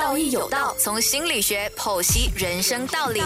道义有道，从心理学剖析人生道理。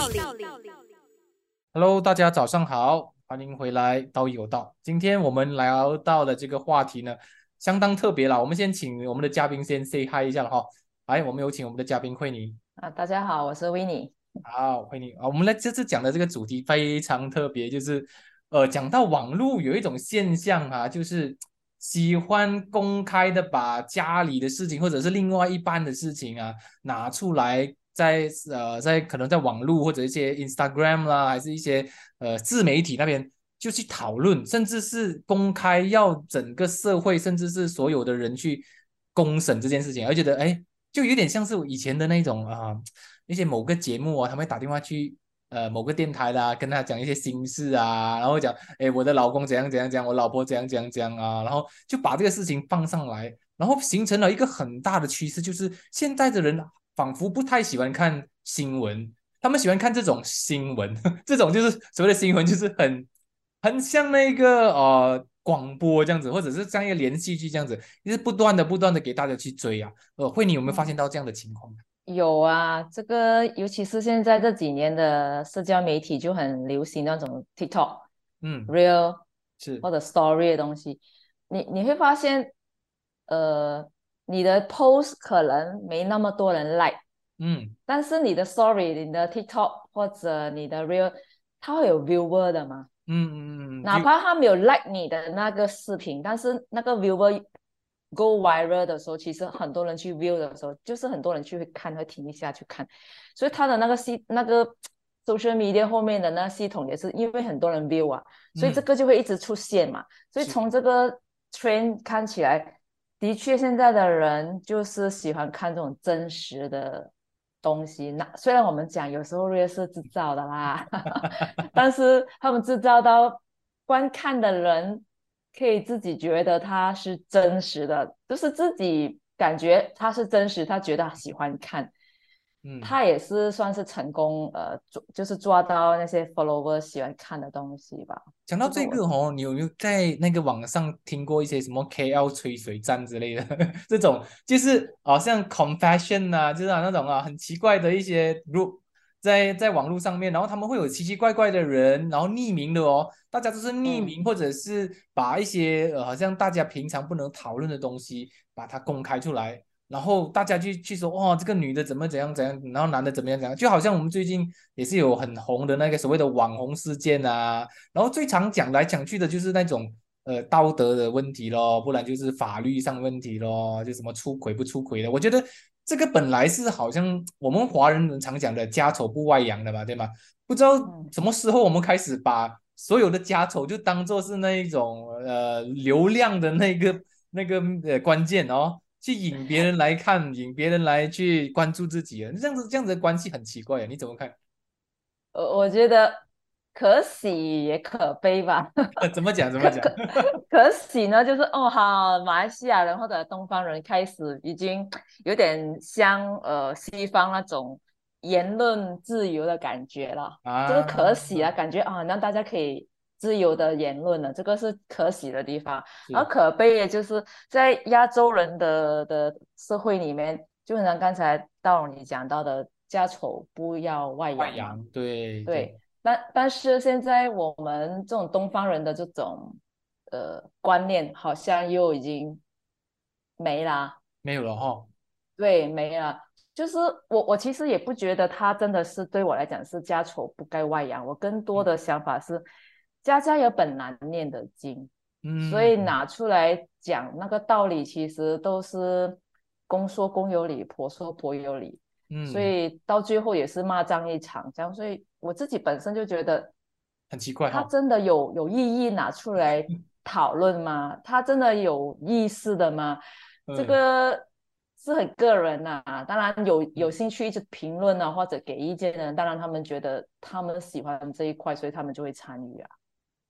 Hello，大家早上好，欢迎回来《道义有道》。今天我们聊到的这个话题呢，相当特别了。我们先请我们的嘉宾先 say hi 一下了哈。来，我们有请我们的嘉宾惠妮。啊，大家好，我是 w i n n 好，惠妮啊，我们来这次讲的这个主题非常特别，就是呃，讲到网络有一种现象啊，就是喜欢公开的把家里的事情或者是另外一半的事情啊拿出来，在呃在可能在网络或者一些 Instagram 啦，还是一些呃自媒体那边就去讨论，甚至是公开要整个社会甚至是所有的人去公审这件事情，而觉得哎。就有点像是以前的那种啊，那些某个节目啊，他们会打电话去呃某个电台啦，跟他讲一些心事啊，然后讲哎我的老公怎样怎样讲，我老婆怎样怎样讲啊，然后就把这个事情放上来，然后形成了一个很大的趋势，就是现在的人仿佛不太喜欢看新闻，他们喜欢看这种新闻，这种就是所谓的新闻，就是很很像那个呃。广播这样子，或者是像一个连续剧这样子，就是不断的、不断的给大家去追啊。呃，慧妮有没有发现到这样的情况？有啊，这个尤其是现在这几年的社交媒体就很流行那种 TikTok，嗯，Real 是。或者 Story 的东西，你你会发现，呃，你的 Post 可能没那么多人 Like，嗯，但是你的 Story、你的 TikTok 或者你的 Real，它会有 Viewer 的嘛？嗯嗯嗯，哪怕他没有 like 你的那个视频，但是那个 viewer go viral 的时候，其实很多人去 view 的时候，就是很多人去会看，会停一下去看，所以他的那个系那个 social media 后面的那系统也是因为很多人 view 啊，所以这个就会一直出现嘛。所以从这个 trend 看起来，的确现在的人就是喜欢看这种真实的。东西那虽然我们讲有时候略是制造的啦，但是他们制造到观看的人可以自己觉得它是真实的，就是自己感觉它是真实，他觉得喜欢看。嗯，他也是算是成功，呃，抓就是抓到那些 follower 喜欢看的东西吧。讲到这个哦，你有没有在那个网上听过一些什么 KL 吹水站之类的 这种？就是好像 confession 啊，就是那种啊很奇怪的一些 group 在在网络上面，然后他们会有奇奇怪怪的人，然后匿名的哦，大家都是匿名，或者是把一些呃好像大家平常不能讨论的东西把它公开出来。然后大家去去说，哇，这个女的怎么怎样怎样，然后男的怎么样怎样，就好像我们最近也是有很红的那个所谓的网红事件啊。然后最常讲来讲去的就是那种呃道德的问题咯，不然就是法律上问题咯，就什么出轨不出轨的。我觉得这个本来是好像我们华人常讲的家丑不外扬的嘛，对吗？不知道什么时候我们开始把所有的家丑就当做是那一种呃流量的那个那个呃关键哦。去引别人来看，引别人来去关注自己啊，这样子这样子的关系很奇怪啊，你怎么看？我，我觉得可喜也可悲吧。怎么讲？怎么讲？可喜呢，就是哦，好，马来西亚人或者东方人开始已经有点像呃西方那种言论自由的感觉了，啊就是可喜啊，感觉啊，让大家可以。自由的言论了，这个是可喜的地方，而可悲也就是在亚洲人的的社会里面，就像刚才道你讲到的，家丑不要外扬，对对。但但是现在我们这种东方人的这种呃观念，好像又已经没啦，没有了哈。对，没了。就是我我其实也不觉得他真的是对我来讲是家丑不该外扬，我更多的想法是。家家有本难念的经，嗯，所以拿出来讲那个道理，其实都是公说公有理，婆说婆有理，嗯，所以到最后也是骂仗一场，这样，所以我自己本身就觉得很奇怪，他真的有有意义拿出来 讨论吗？他真的有意思的吗？这个是很个人呐，当然有有兴趣一直评论啊或者给意见的人，当然他们觉得他们喜欢这一块，所以他们就会参与啊。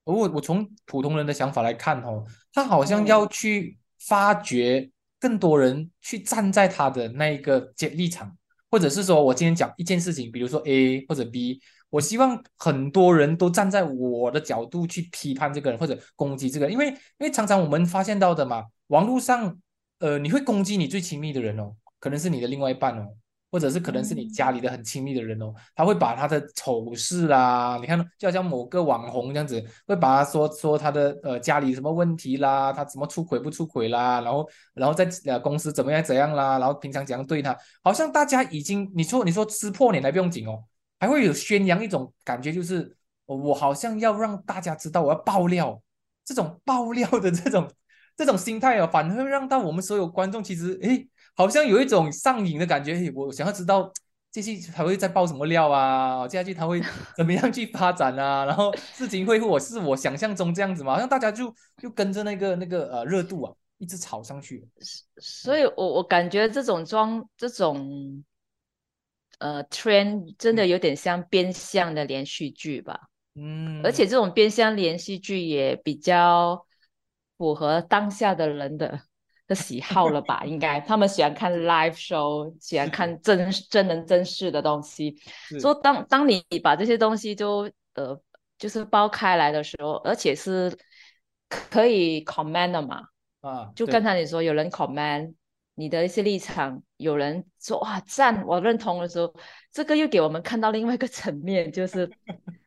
我我从普通人的想法来看哦，他好像要去发掘更多人去站在他的那一个立场，或者是说我今天讲一件事情，比如说 A 或者 B，我希望很多人都站在我的角度去批判这个人或者攻击这个人，因为因为常常我们发现到的嘛，网络上呃你会攻击你最亲密的人哦，可能是你的另外一半哦，或者是可能是你家里的很亲密的人哦，他会把他的丑事啦，你看就好像某个网红这样子，会把他说说他的呃家里什么问题啦，他怎么出轨不出轨啦，然后然后在呃公司怎么样怎样啦，然后平常怎样对他，好像大家已经你说你说撕破脸还不用紧哦，还会有宣扬一种感觉，就是我好像要让大家知道我要爆料，这种爆料的这种 这种心态哦，反而会让到我们所有观众其实诶。好像有一种上瘾的感觉，我想要知道接下去他会再爆什么料啊？接下去他会怎么样去发展啊？然后事情会我是我想象中这样子吗？好像大家就就跟着那个那个呃热度啊，一直炒上去。所以，我我感觉这种装这种呃 trend 真的有点像变相的连续剧吧？嗯，而且这种变相连续剧也比较符合当下的人的。的喜好了吧？应该他们喜欢看 live show，喜欢看真真人真事的东西。说当当你把这些东西就呃就是包开来的时候，而且是可以 comment 的嘛？啊，就刚才你说有人 comment 你的一些立场，有人说哇赞，我认同的时候，这个又给我们看到另外一个层面，就是。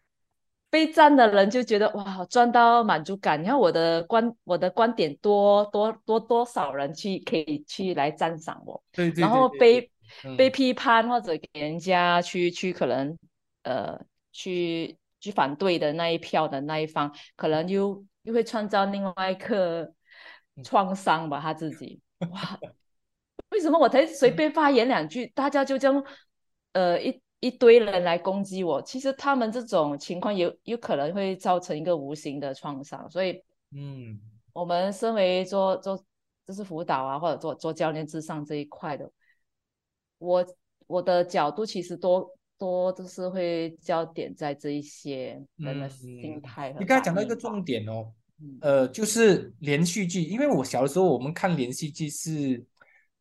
被赞的人就觉得哇，赚到满足感。你看我的观，我的观点多多多多少人去可以去来赞赏我。对对。然后被被批判或者给人家去去可能呃去去反对的那一票的那一方，可能又又会创造另外一个创伤吧，他自己。哇，为什么我才随便发言两句，大家就这样呃一。一堆人来攻击我，其实他们这种情况有有可能会造成一个无形的创伤，所以，嗯，我们身为做做就是辅导啊，或者做做教练至上这一块的，我我的角度其实多多就是会焦点在这一些人的心态。你刚才讲到一个重点哦，呃，就是连续剧，因为我小的时候我们看连续剧是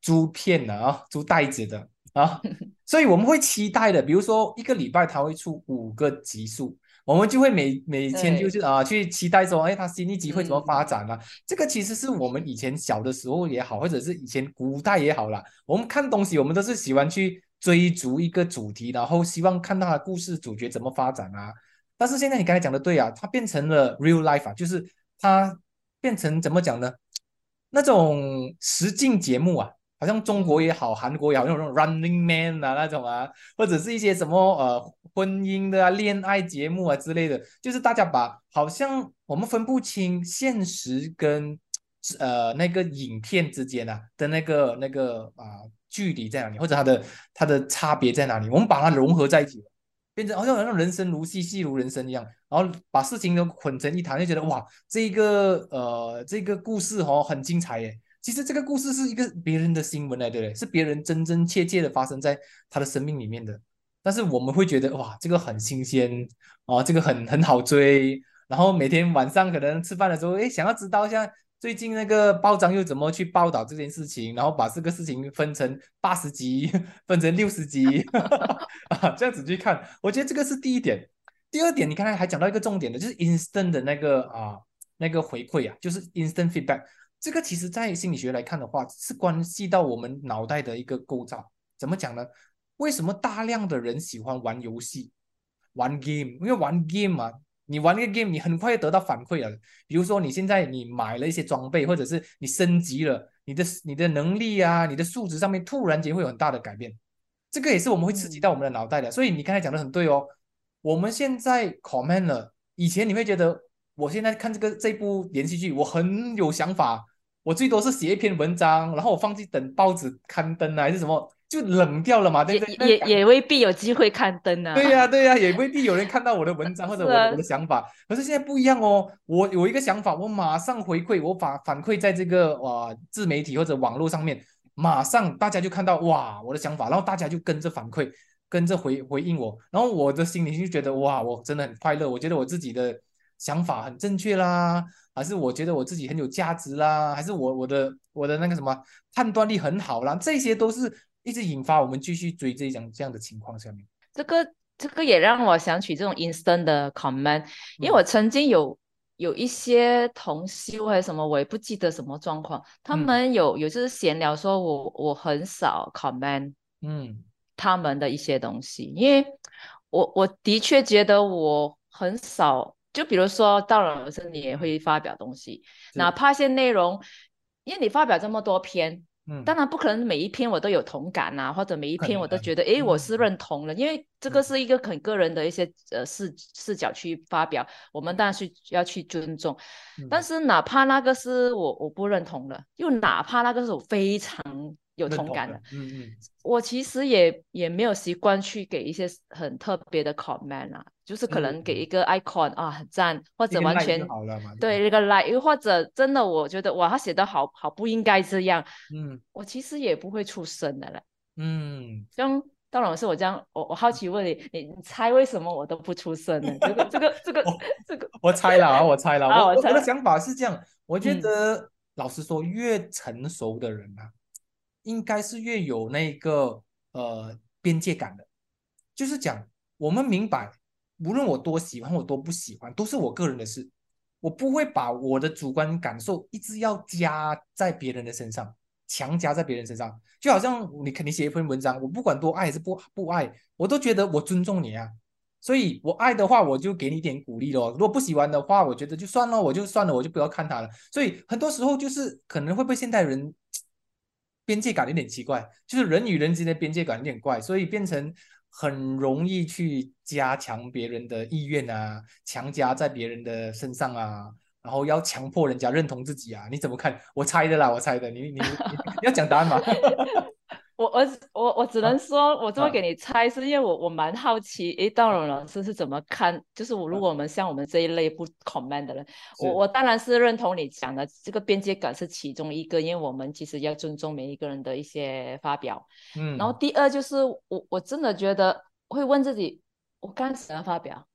租片的啊，租袋子的。啊，所以我们会期待的，比如说一个礼拜他会出五个集数，我们就会每每天就是啊去期待说，哎，他新一集会怎么发展啊？这个其实是我们以前小的时候也好，或者是以前古代也好啦，我们看东西，我们都是喜欢去追逐一个主题，然后希望看到的故事主角怎么发展啊。但是现在你刚才讲的对啊，它变成了 real life 啊，就是它变成怎么讲呢？那种实境节目啊。好像中国也好，韩国也好，那种 Running Man 啊那种啊，或者是一些什么呃婚姻的啊、恋爱节目啊之类的，就是大家把好像我们分不清现实跟呃那个影片之间啊的那个那个啊距离在哪里，或者它的它的差别在哪里，我们把它融合在一起，变成好像好像人生如戏，戏如人生一样，然后把事情都混成一谈，就觉得哇，这个呃这个故事哦很精彩耶。其实这个故事是一个别人的新闻来的嘞，是别人真真切切的发生在他的生命里面的。但是我们会觉得哇，这个很新鲜啊，这个很很好追。然后每天晚上可能吃饭的时候，哎，想要知道一下最近那个报章又怎么去报道这件事情，然后把这个事情分成八十集，分成六十集 啊，这样子去看。我觉得这个是第一点。第二点，你刚才还讲到一个重点的，就是 instant 的那个啊那个回馈啊，就是 instant feedback。这个其实，在心理学来看的话，是关系到我们脑袋的一个构造。怎么讲呢？为什么大量的人喜欢玩游戏、玩 game？因为玩 game 嘛，你玩那个 game，你很快就得到反馈了。比如说，你现在你买了一些装备，或者是你升级了，你的你的能力啊，你的素质上面突然间会有很大的改变。这个也是我们会刺激到我们的脑袋的。所以你刚才讲的很对哦。我们现在 comment 了，以前你会觉得。我现在看这个这部连续剧，我很有想法。我最多是写一篇文章，然后我放弃等报纸刊登啊，还是什么，就冷掉了嘛，对不对？也也未必有机会刊登啊。对呀，对呀，也未必有人看到我的文章或者我 我的想法。可是现在不一样哦，我有一个想法，我马上回馈，我反反馈在这个哇自媒体或者网络上面，马上大家就看到哇我的想法，然后大家就跟着反馈，跟着回回应我，然后我的心里就觉得哇，我真的很快乐，我觉得我自己的。想法很正确啦，还是我觉得我自己很有价值啦，还是我我的我的那个什么判断力很好啦，这些都是一直引发我们继续追这样这样的情况下面。这个这个也让我想起这种 instant 的 comment，因为我曾经有有一些同修还是什么，我也不记得什么状况，他们有有就是闲聊说我我很少 comment，嗯，他们的一些东西，因为我我的确觉得我很少，就比如说到了老师，你也会发表东西，哪怕一些内容，因为你发表这么多篇。当然不可能每一篇我都有同感呐，或者每一篇我都觉得哎我是认同的，因为这个是一个很个人的一些呃视视角去发表，我们当然是要去尊重。但是哪怕那个是我我不认同的，又哪怕那个是我非常。有同感的，嗯嗯，我其实也也没有习惯去给一些很特别的 comment 啊，就是可能给一个 icon 啊，很赞，或者完全对那个 like，又或者真的我觉得哇，他写的好好不应该这样，嗯，我其实也不会出声的了，嗯，像当老师我这样，我我好奇问你，你你猜为什么我都不出声呢？这个这个这个这个，我猜了啊，我猜了，我我的想法是这样，我觉得老实说，越成熟的人啊。应该是越有那个呃边界感的，就是讲我们明白，无论我多喜欢我多不喜欢，都是我个人的事，我不会把我的主观感受一直要加在别人的身上，强加在别人身上。就好像你肯定写一篇文章，我不管多爱还是不不爱，我都觉得我尊重你啊，所以我爱的话，我就给你点鼓励咯。如果不喜欢的话，我觉得就算了，我就算了，我就不要看他了。所以很多时候就是可能会被现代人。边界感有点奇怪，就是人与人之间的边界感有点怪，所以变成很容易去加强别人的意愿啊，强加在别人的身上啊，然后要强迫人家认同自己啊，你怎么看？我猜的啦，我猜的，你你你要讲答案吗？我我我我只能说，我这么给你猜，是因为我我蛮好奇，诶，道荣老师是怎么看？就是我如果我们像我们这一类不 comment 的人，我我当然是认同你讲的，这个边界感是其中一个，因为我们其实要尊重每一个人的一些发表。嗯。然后第二就是我我真的觉得会问自己，我干什么发表？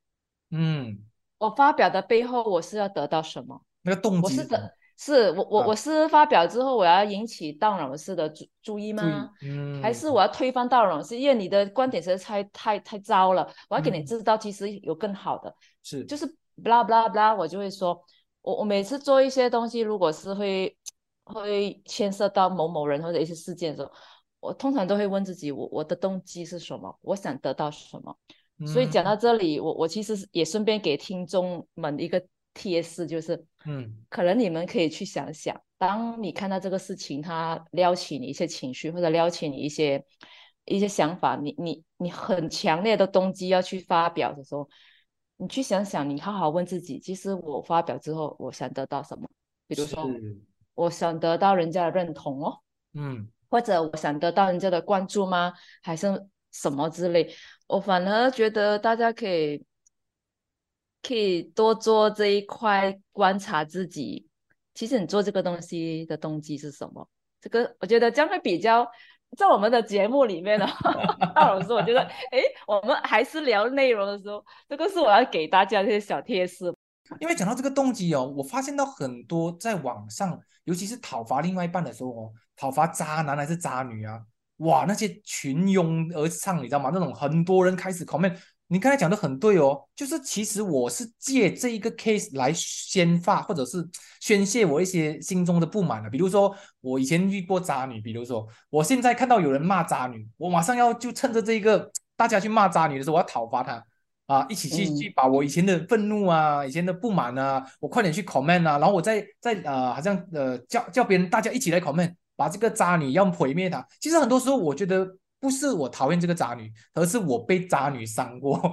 嗯。我发表的背后，我是要得到什么？那个动机。我是的。是我我我是发表之后，我要引起道老师的注注意吗？嗯，还是我要推翻道老师？因为你的观点实在太太太糟了，我要给你知道，其实有更好的。是，就是 blah blah blah，我就会说，我我每次做一些东西，如果是会会牵涉到某某人或者一些事件的时候，我通常都会问自己，我我的动机是什么？我想得到什么？所以讲到这里，我我其实也顺便给听众们一个。贴士就是，嗯，可能你们可以去想想，当你看到这个事情，它撩起你一些情绪，或者撩起你一些一些想法，你你你很强烈的动机要去发表的时候，你去想想，你好好问自己，其实我发表之后，我想得到什么？比如说，我想得到人家的认同哦，嗯，或者我想得到人家的关注吗？还是什么之类？我反而觉得大家可以。可以多做这一块观察自己，其实你做这个东西的动机是什么？这个我觉得将会比较在我们的节目里面呢。大老师，我觉得，哎，我们还是聊内容的时候，这个是我要给大家这些小贴士。因为讲到这个动机哦，我发现到很多在网上，尤其是讨伐另外一半的时候哦，讨伐渣男还是渣女啊，哇，那些群拥而上，你知道吗？那种很多人开始 comment。你刚才讲的很对哦，就是其实我是借这一个 case 来宣发或者是宣泄我一些心中的不满的，比如说我以前遇过渣女，比如说我现在看到有人骂渣女，我马上要就趁着这个大家去骂渣女的时候，我要讨伐她啊，一起去去把我以前的愤怒啊、以前的不满啊，我快点去 comment 啊，然后我再再呃，好像呃叫叫别人大家一起来 comment，把这个渣女要毁灭她。其实很多时候我觉得。不是我讨厌这个渣女，而是我被渣女伤过，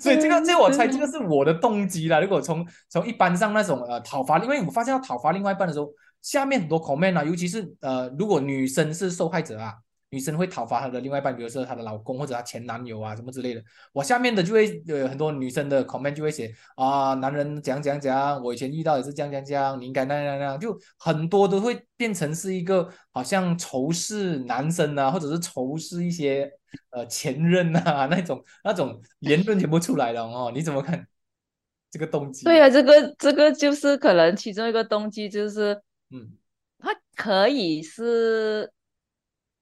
所以这个这我猜这个是我的动机啦。如果从从一般上那种呃讨伐，因为我发现要讨伐另外一半的时候，下面很多 comment 啊，尤其是呃如果女生是受害者啊。女生会讨伐她的另外一半，比如说她的老公或者她前男友啊什么之类的。我下面的就会有很多女生的 comment 就会写啊，男人讲讲讲，我以前遇到也是这样讲讲，你应该那样那样，就很多都会变成是一个好像仇视男生啊，或者是仇视一些呃前任啊那种那种言论全部出来了哦。你怎么看这个动机？对啊，这个这个就是可能其中一个动机就是，嗯，他可以是。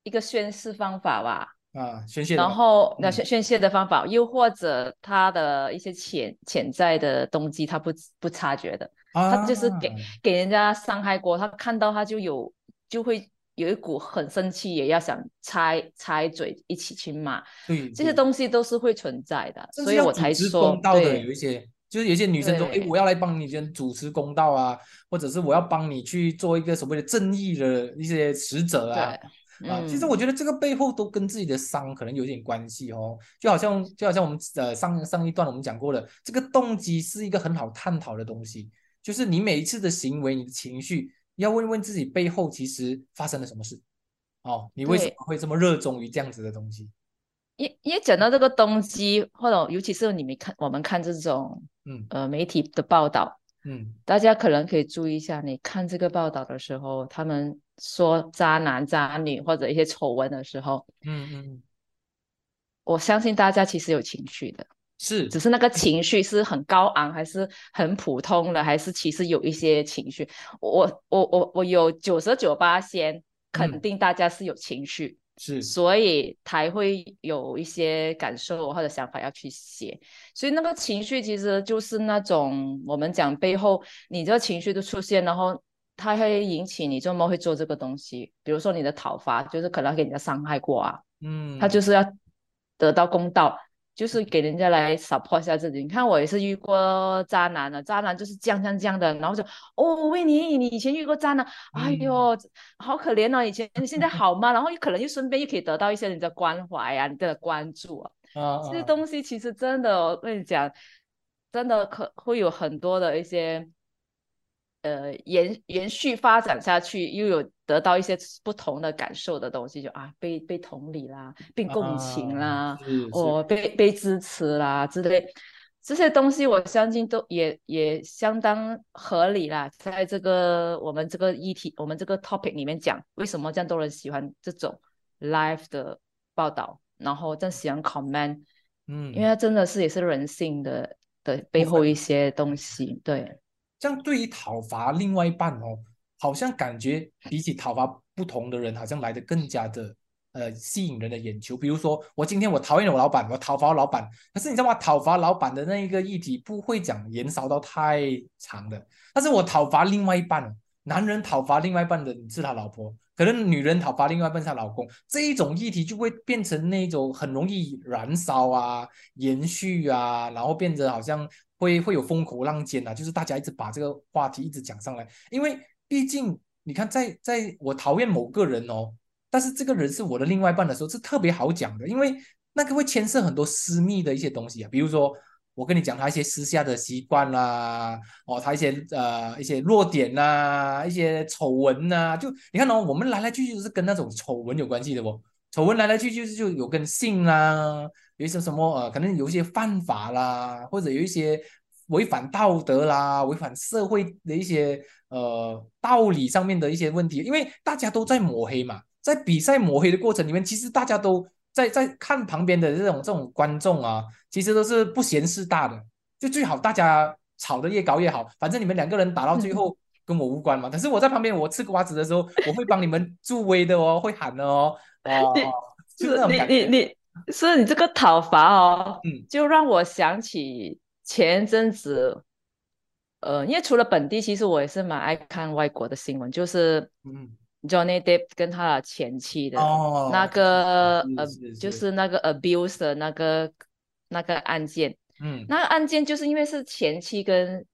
一个宣誓方法吧，啊，宣泄，然后那宣宣泄的方法，又或者他的一些潜潜在的动机，他不不察觉的，他就是给给人家伤害过，他看到他就有就会有一股很生气，也要想拆拆嘴一起去骂。对，这些东西都是会存在的，所以我才说，公道的有一些，就是有些女生说，哎，我要来帮你先主持公道啊，或者是我要帮你去做一个所谓的正义的一些使者啊。啊，其实我觉得这个背后都跟自己的伤可能有点关系哦，就好像就好像我们呃上上一段我们讲过了，这个动机是一个很好探讨的东西，就是你每一次的行为，你的情绪，要问问自己背后其实发生了什么事，哦，你为什么会这么热衷于这样子的东西？因因为讲到这个动机，或者尤其是你们看我们看这种嗯呃媒体的报道，嗯，大家可能可以注意一下，你看这个报道的时候，他们。说渣男渣女或者一些丑闻的时候，嗯嗯，我相信大家其实有情绪的，是，只是那个情绪是很高昂，还是很普通的，还是其实有一些情绪。我我我我有九十九八先肯定大家是有情绪，是，所以才会有一些感受或者想法要去写。所以那个情绪其实就是那种我们讲背后，你这个情绪的出现，然后。它会引起你这么会做这个东西，比如说你的讨伐，就是可能给人家伤害过啊，嗯，他就是要得到公道，就是给人家来 support 一下自己。你看我也是遇过渣男的，渣男就是这样这样这样的，然后就哦，维尼，你以前遇过渣男，哎呦，好可怜哦，以前你现在好吗？然后可能又顺便又可以得到一些人的关怀啊，你的关注啊，这些东西其实真的，我跟你讲，真的可会有很多的一些。呃，延延续发展下去，又有得到一些不同的感受的东西，就啊，被被同理啦，被共情啦，哦，被被支持啦之类，这些东西我相信都也也相当合理啦。在这个我们这个议题，我们这个 topic 里面讲，为什么这样多人喜欢这种 live 的报道，然后这样喜欢 comment，嗯，因为它真的是也是人性的的背后一些东西，对。这样对于讨伐另外一半哦，好像感觉比起讨伐不同的人，好像来的更加的呃吸引人的眼球。比如说，我今天我讨厌我老板，我讨伐老板，可是你知道吗？讨伐老板的那一个议题不会讲延烧到太长的。但是我讨伐另外一半，男人讨伐另外一半的是他老婆，可能女人讨伐另外一半是他老公，这一种议题就会变成那种很容易燃烧啊、延续啊，然后变得好像。会会有风口浪尖啊，就是大家一直把这个话题一直讲上来，因为毕竟你看，在在我讨厌某个人哦，但是这个人是我的另外一半的时候，是特别好讲的，因为那个会牵涉很多私密的一些东西啊，比如说我跟你讲他一些私下的习惯啦，哦，他一些呃一些弱点呐，一些丑闻呐，就你看哦，我们来来去去都是跟那种丑闻有关系的哦，丑闻来来去去就有跟性啦。有一些什么呃，可能有一些犯法啦，或者有一些违反道德啦、违反社会的一些呃道理上面的一些问题，因为大家都在抹黑嘛，在比赛抹黑的过程里面，其实大家都在在看旁边的这种这种观众啊，其实都是不嫌事大的，就最好大家吵得越高越好，反正你们两个人打到最后 跟我无关嘛。但是我在旁边，我吃瓜子的时候，我会帮你们助威的哦，会喊的哦，哦，就那种感觉。是你这个讨伐哦，嗯，就让我想起前阵子，呃，因为除了本地，其实我也是蛮爱看外国的新闻，就是嗯，Johnny Depp 跟他的前妻的那个呃，就是那个 abuse 的那个那个案件，嗯，那个案件就是因为是前妻跟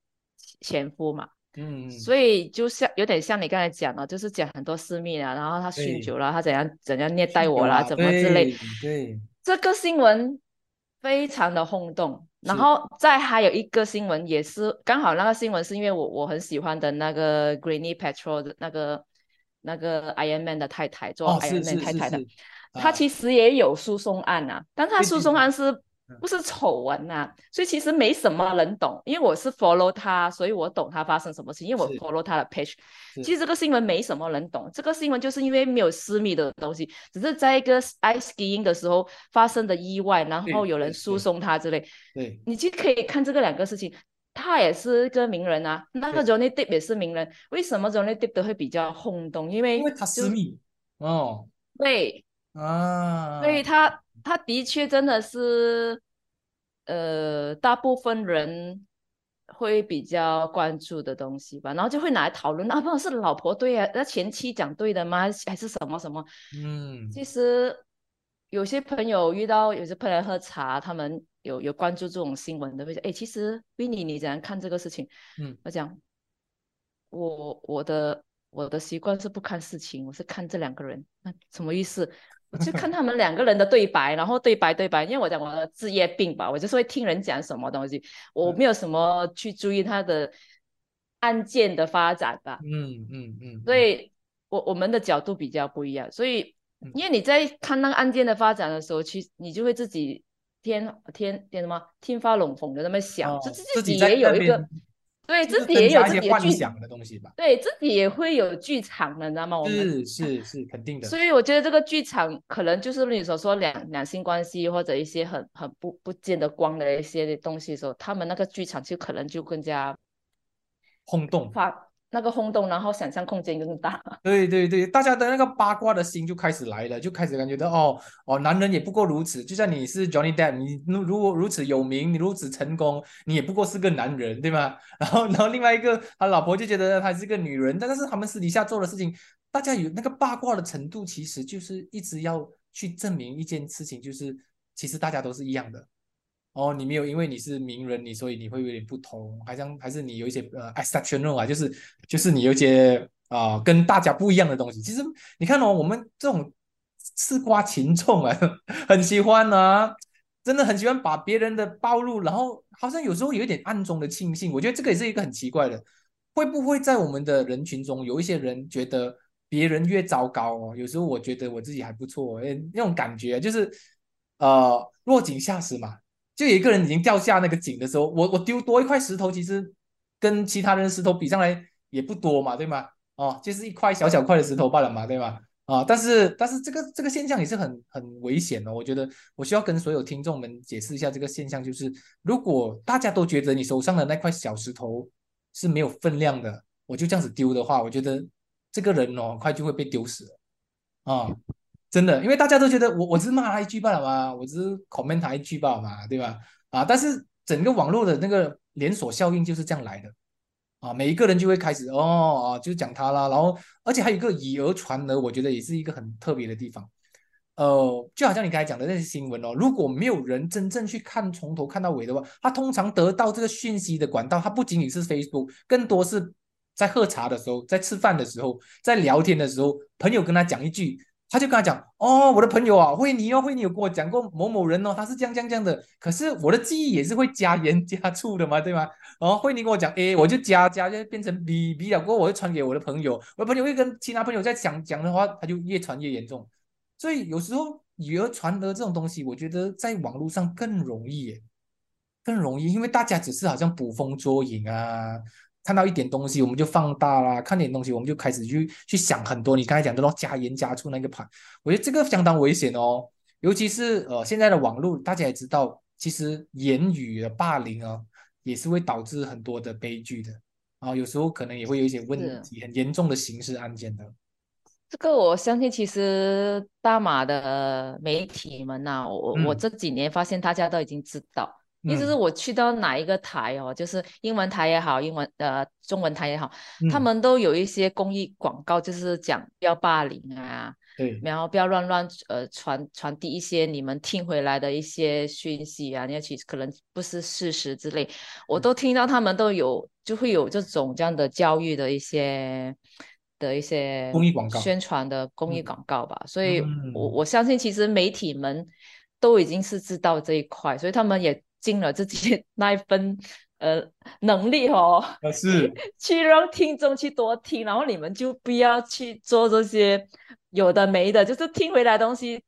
前夫嘛。嗯，所以就像有点像你刚才讲的，就是讲很多私密啊，然后他酗酒了，他怎样怎样虐待我啦，怎么之类。对，这个新闻非常的轰动。然后再还有一个新闻，也是刚好那个新闻是因为我我很喜欢的那个 Greeny Petrol 的那个那个 Iron Man 的太太做 Iron Man 太太的，他其实也有诉讼案啊，但他诉讼案是。不是丑闻呐，所以其实没什么人懂，因为我是 follow 他，所以我懂他发生什么事情，因为我 follow 他的 page。其实这个新闻没什么人懂，这个新闻就是因为没有私密的东西，只是在一个 ice skiing 的时候发生的意外，然后有人输送他之类。对，你就可以看这个两个事情，他也是一个名人啊，那个 Johnny Depp 也是名人，为什么 Johnny Depp 会比较轰动？因为因为他私密哦，对。啊，所以他。他的确真的是，呃，大部分人会比较关注的东西吧，然后就会拿来讨论啊，不是老婆对啊，那前妻讲对的吗？还是什么什么？嗯，其实有些朋友遇到有些朋友喝茶，他们有有关注这种新闻的，会说，哎，其实 Vinny 你怎样看这个事情？嗯，我讲，我我的我的习惯是不看事情，我是看这两个人，那什么意思？我就看他们两个人的对白，然后对白对白，因为我讲我的职业病吧，我就是会听人讲什么东西，我没有什么去注意他的案件的发展吧。嗯嗯嗯。所以我我们的角度比较不一样，所以因为你在看那个案件的发展的时候，其实你就会自己天天天什么天发龙凤的那么想，就自己也有一个。对自己也有自己幻想的东西吧，对自己也会有剧场的，你知道吗？是是是，肯定的。所以我觉得这个剧场可能就是你所说两两性关系或者一些很很不不见得光的一些东西的时候，他们那个剧场就可能就更加轰动。那个轰动，然后想象空间更大。对对对，大家的那个八卦的心就开始来了，就开始感觉到哦哦，男人也不过如此。就像你是 Johnny Depp，你如如果如此有名，你如此成功，你也不过是个男人，对吗？然后然后另外一个他老婆就觉得他是个女人，但是他们私底下做的事情，大家有那个八卦的程度，其实就是一直要去证明一件事情，就是其实大家都是一样的。哦，你没有因为你是名人，你所以你会有点不同，好像还是你有一些呃 exceptional 啊，就是就是你有一些啊跟大家不一样的东西。其实你看哦，我们这种吃瓜群众啊，很喜欢啊，真的很喜欢把别人的暴露，然后好像有时候有一点暗中的庆幸。我觉得这个也是一个很奇怪的，会不会在我们的人群中有一些人觉得别人越糟糕哦？有时候我觉得我自己还不错，哎，那种感觉就是呃落井下石嘛。就有一个人已经掉下那个井的时候，我我丢多一块石头，其实跟其他人石头比上来也不多嘛，对吗？哦，就是一块小小块的石头罢了嘛，对吗？啊，但是但是这个这个现象也是很很危险的，我觉得我需要跟所有听众们解释一下这个现象，就是如果大家都觉得你手上的那块小石头是没有分量的，我就这样子丢的话，我觉得这个人哦，很快就会被丢死了啊。真的，因为大家都觉得我我只是骂他一句罢了嘛，我只是 comment 他一句罢了嘛，对吧？啊，但是整个网络的那个连锁效应就是这样来的啊，每一个人就会开始哦啊，就讲他啦，然后而且还有一个以讹传讹，我觉得也是一个很特别的地方。呃，就好像你刚才讲的那些新闻哦，如果没有人真正去看从头看到尾的话，他通常得到这个讯息的管道，他不仅仅是 Facebook，更多是在喝茶的时候，在吃饭的时候，在聊天的时候，朋友跟他讲一句。他就跟他讲，哦，我的朋友啊，慧妮哦，慧妮有跟我讲过某某人哦，他是这样这样这样的。可是我的记忆也是会加盐加醋的嘛，对吗？然后慧妮跟我讲 A，我就加加就变成 B，B 了过后我就传给我的朋友，我的朋友会跟其他朋友在讲讲的话，他就越传越严重。所以有时候以讹传讹这种东西，我觉得在网络上更容易，更容易，因为大家只是好像捕风捉影啊。看到一点东西，我们就放大啦；看点东西，我们就开始去去想很多。你刚才讲的那种加盐加醋那个盘，我觉得这个相当危险哦。尤其是呃现在的网络，大家也知道，其实言语的霸凌啊，也是会导致很多的悲剧的啊。有时候可能也会有一些问题，很严重的刑事案件的。这个我相信，其实大马的媒体们呐，我我这几年发现大家都已经知道。意思是我去到哪一个台哦，就是英文台也好，英文呃中文台也好，他们都有一些公益广告，就是讲不要霸凌啊，对，然后不要乱乱呃传传递一些你们听回来的一些讯息啊，那其实可能不是事实之类，我都听到他们都有就会有这种这样的教育的一些的一些公益广告。宣传的公益广告吧，所。以我我相信其实媒体们都已经是知道这一块，所以他们也。尽了自己那一份呃能力哦，是 去让听众去多听，然后你们就不要去做这些有的没的，就是听回来东西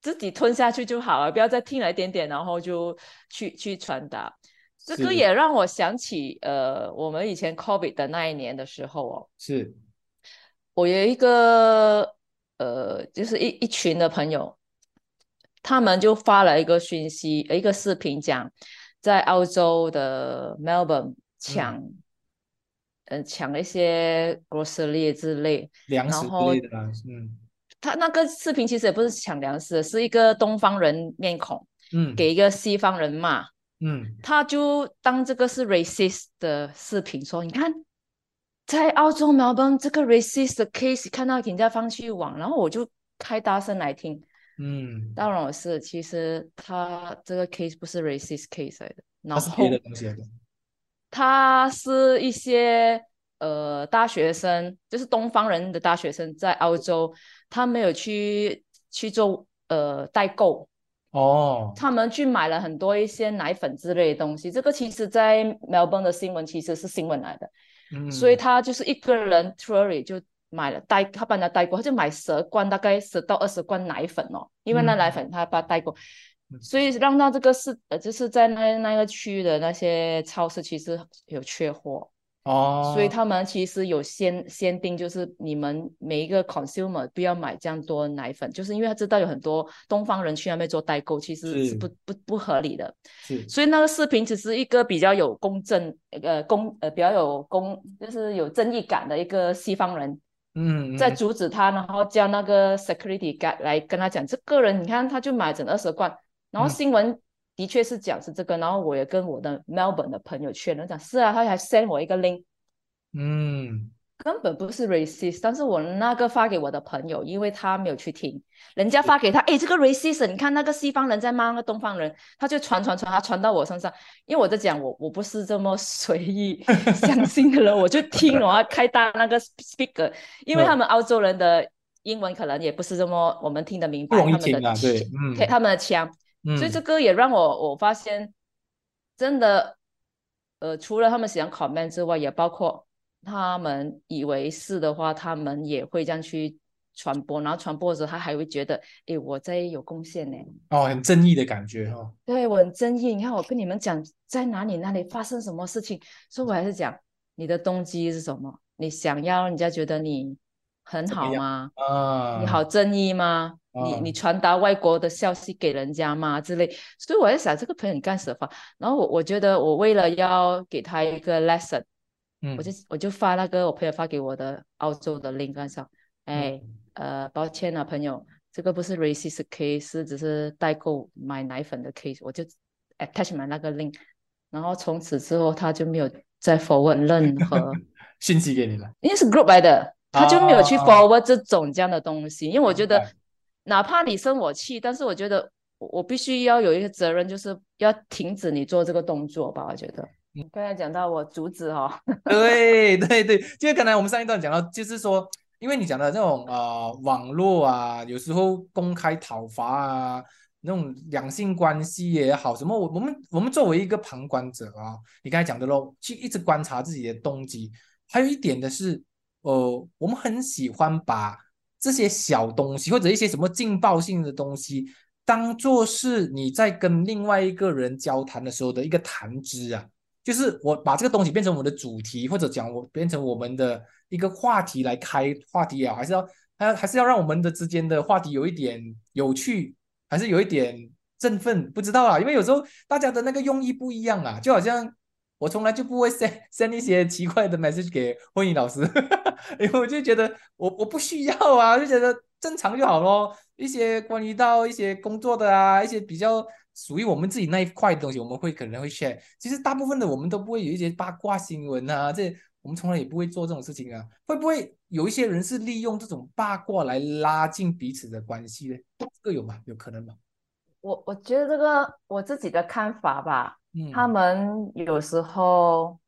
自己吞下去就好了，不要再听了一点点，然后就去去传达。这个也让我想起呃，我们以前 COVID 的那一年的时候哦，是我有一个呃，就是一一群的朋友。他们就发了一个讯息，一个视频，讲在澳洲的 Melbourne 抢，嗯，抢一些 grocery 之类，粮食之类的嗯，他那个视频其实也不是抢粮食，是一个东方人面孔，嗯，给一个西方人骂，嗯，他就当这个是 racist 的视频说，你看，在澳洲苗本这个 racist 的 case 看到人家放去网，然后我就开大声来听，嗯，当然我是，其实他这个 case 不是 racist case 来的，然后别的东西来的，他是一些呃大学生，就是东方人的大学生在澳洲，他没有去去做呃代购。哦，他们去买了很多一些奶粉之类的东西，这个其实在 Melbourne 的新闻其实是新闻来的，嗯，所以他就是一个人 t r u y 就买了代，他帮他代购，他就买十罐，大概十到二十罐奶粉哦，因为那奶粉他帮他带过，所以让到这个是呃，就是在那那个区域的那些超市其实有缺货。哦，所以他们其实有先先定，就是你们每一个 consumer 不要买这样多奶粉，就是因为他知道有很多东方人去那边做代购，其实是。不不不合理的。是，所以那个视频只是一个比较有公正，呃公呃比较有公，就是有正义感的一个西方人，嗯，在阻止他，然后叫那个 security guard 来跟他讲，这个人你看他就买整二十罐，然后新闻。的确是讲是这个，然后我也跟我的 Melbourne 的朋友确认讲是啊，他还 send 我一个 link，嗯，根本不是 racist，但是我那个发给我的朋友，因为他没有去听，人家发给他，哎，这个 racist，你看那个西方人在骂那个东方人，他就传传传，他传到我身上，因为我在讲我我不是这么随意 相信的人，我就听，我要开大那个 speaker，因为他们澳洲人的英文可能也不是这么我们听得明白，他们的对，嗯，他们的腔。所以这个也让我我发现，真的，呃，除了他们喜欢 comment 之外，也包括他们以为是的话，他们也会这样去传播，然后传播的时候，他还会觉得，哎，我在有贡献呢。哦，很正义的感觉哈。对，我很正义。你看，我跟你们讲，在哪里哪里发生什么事情，所以我还是讲你的动机是什么？你想要人家觉得你很好吗？啊，你好正义吗？你你传达外国的消息给人家吗之类？所以我在想，这个朋友你干什么？然后我我觉得我为了要给他一个 lesson，嗯，我就我就发那个我朋友发给我的澳洲的 link 上，哎，呃，抱歉啊，朋友，这个不是 racist case，只是代购买奶粉的 case，我就 attach 买那个 link，然后从此之后他就没有再 forward 任何 信息给你了，因为是 group 来的，他就没有去 forward 这种这样的东西，因为我觉得。哪怕你生我气，但是我觉得我必须要有一个责任，就是要停止你做这个动作吧。我觉得，刚才讲到我阻止哦，对对对，就刚才我们上一段讲到，就是说，因为你讲的这种呃网络啊，有时候公开讨伐啊，那种两性关系也好，什么我我们我们作为一个旁观者啊，你刚才讲的咯，去一直观察自己的动机，还有一点的是，呃，我们很喜欢把。这些小东西或者一些什么劲爆性的东西，当做是你在跟另外一个人交谈的时候的一个谈资啊，就是我把这个东西变成我们的主题，或者讲我变成我们的一个话题来开话题啊，还是要还还是要让我们的之间的话题有一点有趣，还是有一点振奋？不知道啊，因为有时候大家的那个用意不一样啊，就好像。我从来就不会 send send 一些奇怪的 message 给婚姻老师，因为我就觉得我我不需要啊，就觉得正常就好咯。一些关于到一些工作的啊，一些比较属于我们自己那一块的东西，我们会可能会 share。其实大部分的我们都不会有一些八卦新闻啊，这我们从来也不会做这种事情啊。会不会有一些人是利用这种八卦来拉近彼此的关系呢？这个有吗？有可能吗？我我觉得这个我自己的看法吧。嗯他们有时候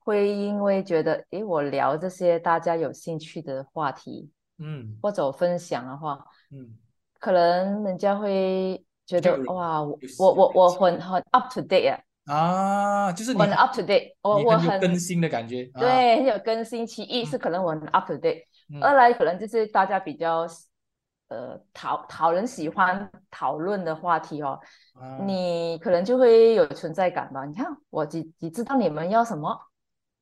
会因为觉得，诶，我聊这些大家有兴趣的话题，嗯，或者我分享的话，嗯，可能人家会觉得，哇，我我我很很 up to date 啊，啊就是很 up to date，我我很更新的感觉，对，很有更新。其一是可能我很 up to date，二来可能就是大家比较。呃，讨讨人喜欢讨论的话题哦，你可能就会有存在感吧。你看，我只只知道你们要什么，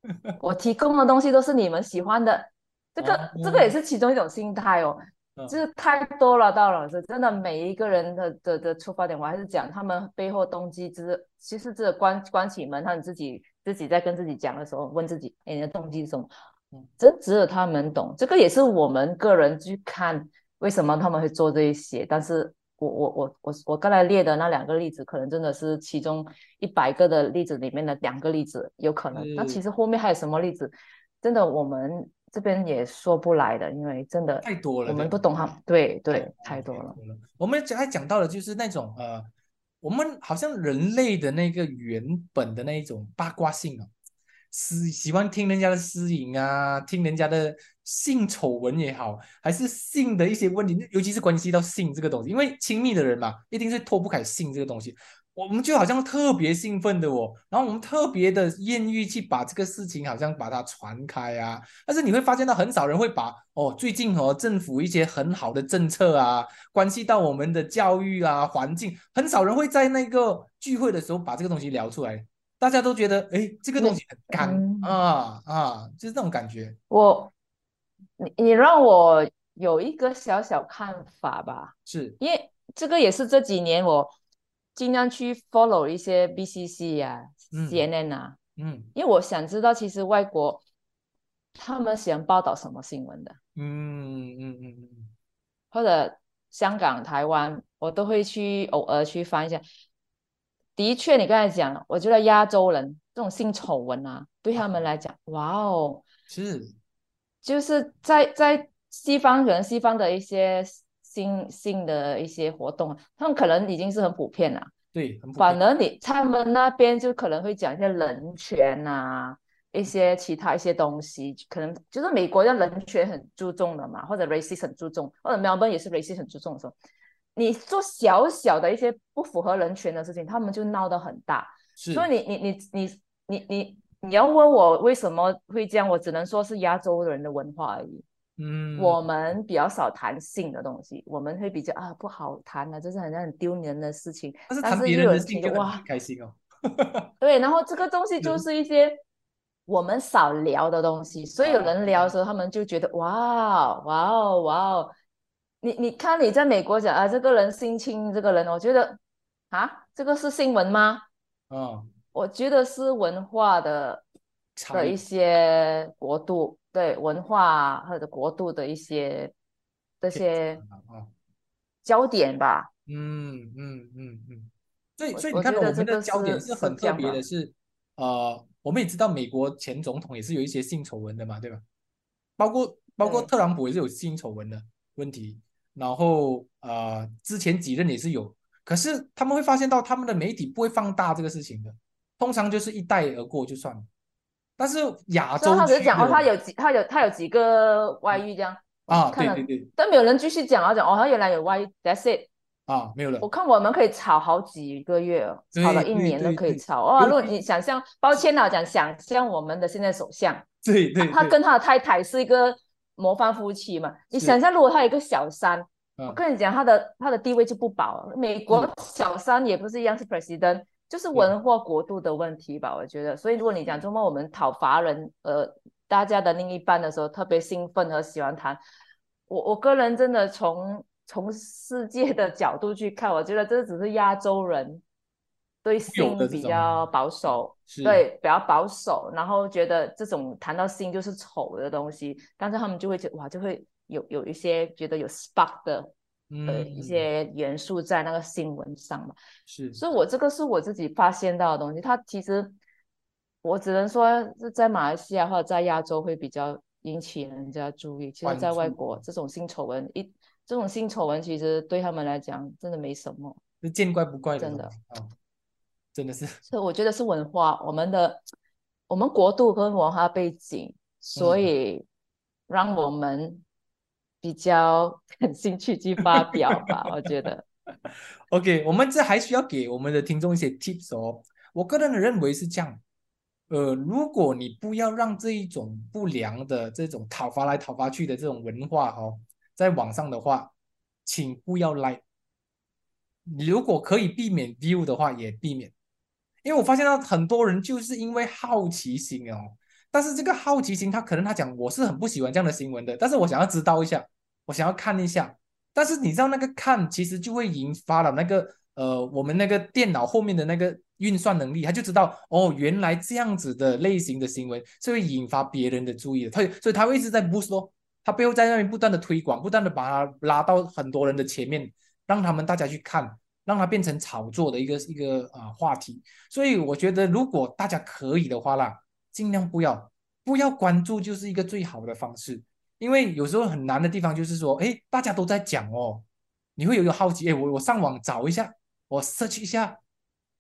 我提供的东西都是你们喜欢的，这个这个也是其中一种心态哦。就是太多了，到老师真的，每一个人的的的出发点，我还是讲他们背后动机，就是其实这关关起门，他们自己自己在跟自己讲的时候，问自己，哎，你的动机是什么？嗯，真只有他们懂。这个也是我们个人去看。为什么他们会做这一些？但是我我我我我刚才列的那两个例子，可能真的是其中一百个的例子里面的两个例子，有可能。那其实后面还有什么例子？真的我们这边也说不来的，因为真的太多了，我们不懂哈。对对，太多了。我们还讲到了就是那种呃，我们好像人类的那个原本的那一种八卦性啊。私喜欢听人家的私隐啊，听人家的性丑闻也好，还是性的一些问题，尤其是关系到性这个东西，因为亲密的人嘛，一定是脱不开性这个东西。我们就好像特别兴奋的哦，然后我们特别的艳遇去把这个事情好像把它传开啊。但是你会发现到很少人会把哦，最近哦政府一些很好的政策啊，关系到我们的教育啊环境，很少人会在那个聚会的时候把这个东西聊出来。大家都觉得，哎，这个东西很干啊啊，就是这种感觉。我，你你让我有一个小小看法吧，是因为这个也是这几年我尽量去 follow 一些 BCC 呀、CNN 啊，嗯，因为我想知道其实外国他们喜欢报道什么新闻的，嗯嗯嗯嗯，或者香港、台湾，我都会去偶尔去翻一下。的确，你刚才讲，我觉得亚洲人这种性丑闻啊，对他们来讲，哇哦，是，就是在在西方，可能西方的一些性性的一些活动，他们可能已经是很普遍了。对，很反而你他们那边就可能会讲一些人权啊，一些其他一些东西，可能就是美国的人权很注重的嘛，或者 racist 很注重，或者 Melbourne 也是 racist 很注重的时候。你做小小的一些不符合人权的事情，他们就闹得很大。所以你你你你你你你要问我为什么会这样，我只能说是亚洲人的文化而已。嗯，我们比较少谈性的东西，我们会比较啊不好谈啊，这是很很丢人的事情。但是谈别人的性就哇开心哦。对，然后这个东西就是一些我们少聊的东西，所以有人聊的时候，他们就觉得哇哇哦哇哦。你你看你在美国讲啊，这个人性侵这个人，我觉得啊，这个是新闻吗？嗯，我觉得是文化的的一些国度，对文化或者国度的一些这些焦点吧。嗯嗯嗯嗯，所以所以你看到我们的焦点是很特别的，是呃，我们也知道美国前总统也是有一些性丑闻的嘛，对吧？包括包括特朗普也是有性丑闻的问题。然后呃，之前几任也是有，可是他们会发现到他们的媒体不会放大这个事情的，通常就是一带而过就算了。但是亚洲，他只是讲哦，他有几，他有他有几个外遇这样啊，对对对，但没有人继续讲啊，讲哦，他原来有外遇，That's it 啊，没有了。我看我们可以吵好几个月，吵了一年都可以吵哦。如果你想象，抱歉啊，讲想象我们的现在首相，对对，他跟他的太太是一个。模范夫妻嘛，你想象如果他有一个小三，我跟你讲，他的他的地位就不保。美国小三也不是一样是 president，就是文化国度的问题吧？我觉得，所以如果你讲周末我们讨伐人，呃，大家的另一半的时候特别兴奋和喜欢谈，我我个人真的从从世界的角度去看，我觉得这只是亚洲人。对性比较保守，对比较保守，然后觉得这种谈到性就是丑的东西，但是他们就会觉哇，就会有有一些觉得有 spark 的呃一些元素在那个新闻上嘛。是，所以我这个是我自己发现到的东西。它其实我只能说是在马来西亚或者在亚洲会比较引起人家注意，其实在外国这种性丑闻一这种性丑闻其实对他们来讲真的没什么，是见怪不怪的，真的啊。真的是，所以我觉得是文化，我们的我们国度跟文化背景，所以让我们比较 感兴趣去发表吧。我觉得，OK，我们这还需要给我们的听众一些 tips 哦。我个人的认为是这样，呃，如果你不要让这一种不良的这种讨伐来讨伐去的这种文化哦，在网上的话，请不要 like。如果可以避免 view 的话，也避免。因为我发现到很多人就是因为好奇心哦，但是这个好奇心他可能他讲我是很不喜欢这样的新闻的，但是我想要知道一下，我想要看一下，但是你知道那个看其实就会引发了那个呃我们那个电脑后面的那个运算能力，他就知道哦原来这样子的类型的新闻是会引发别人的注意的，他所以他会一直在 boost，他背后在那边不断的推广，不断的把它拉到很多人的前面。让他们大家去看，让它变成炒作的一个一个啊话题。所以我觉得，如果大家可以的话啦，尽量不要不要关注，就是一个最好的方式。因为有时候很难的地方就是说，哎，大家都在讲哦，你会有一个好奇，哎，我我上网找一下，我 search 一下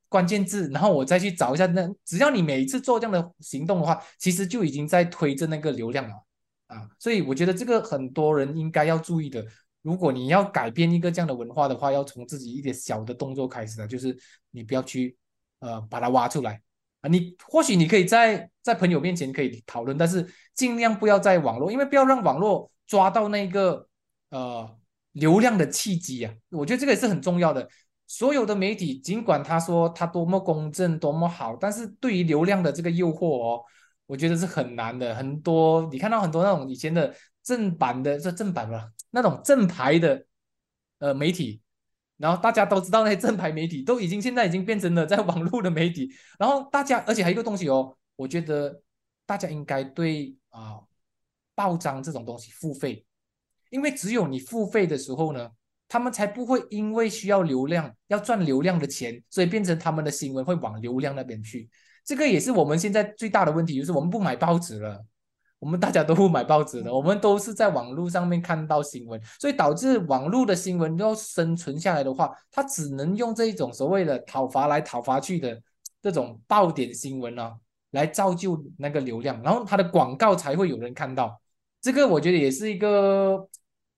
关键字，然后我再去找一下。那只要你每一次做这样的行动的话，其实就已经在推着那个流量了啊。所以我觉得这个很多人应该要注意的。如果你要改变一个这样的文化的话，要从自己一点小的动作开始的，就是你不要去呃把它挖出来。啊，你或许你可以在在朋友面前可以讨论，但是尽量不要在网络，因为不要让网络抓到那个呃流量的契机啊。我觉得这个也是很重要的。所有的媒体，尽管他说他多么公正、多么好，但是对于流量的这个诱惑哦，我觉得是很难的。很多你看到很多那种以前的正版的这正版吧，那种正牌的呃媒体。然后大家都知道那些正牌媒体都已经现在已经变成了在网络的媒体。然后大家，而且还有一个东西哦，我觉得大家应该对啊报章这种东西付费，因为只有你付费的时候呢，他们才不会因为需要流量要赚流量的钱，所以变成他们的新闻会往流量那边去。这个也是我们现在最大的问题，就是我们不买报纸了。我们大家都不买报纸的，我们都是在网络上面看到新闻，所以导致网络的新闻要生存下来的话，它只能用这一种所谓的讨伐来讨伐去的这种爆点新闻啊，来造就那个流量，然后它的广告才会有人看到。这个我觉得也是一个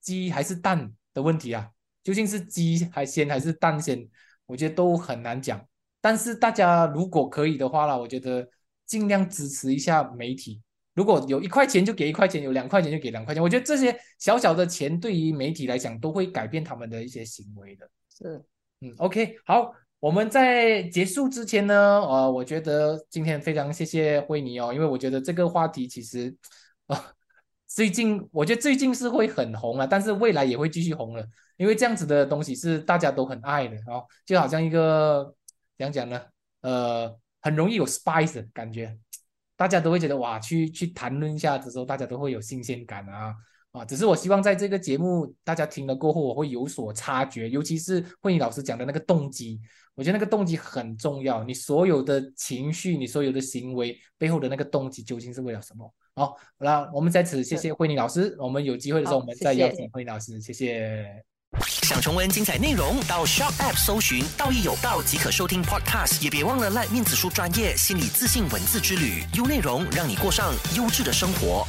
鸡还是蛋的问题啊，究竟是鸡还先还是蛋先，我觉得都很难讲。但是大家如果可以的话啦，我觉得尽量支持一下媒体。如果有一块钱就给一块钱，有两块钱就给两块钱。我觉得这些小小的钱对于媒体来讲都会改变他们的一些行为的。是，嗯，OK，好，我们在结束之前呢，呃，我觉得今天非常谢谢慧妮哦，因为我觉得这个话题其实啊，最近我觉得最近是会很红了，但是未来也会继续红了，因为这样子的东西是大家都很爱的哦，就好像一个怎样讲呢？呃，很容易有 spice 的感觉。大家都会觉得哇，去去谈论一下的时候，大家都会有新鲜感啊啊！只是我希望在这个节目大家听了过后，我会有所察觉，尤其是慧妮老师讲的那个动机，我觉得那个动机很重要。你所有的情绪，你所有的行为背后的那个动机究竟是为了什么？好，那我们在此谢谢慧妮老师，我们有机会的时候我们再邀请慧妮老师，谢谢。想重温精彩内容，到 Shop App 搜寻“道义有道”即可收听 Podcast。也别忘了赖面子书专业心理自信文字之旅，优内容让你过上优质的生活。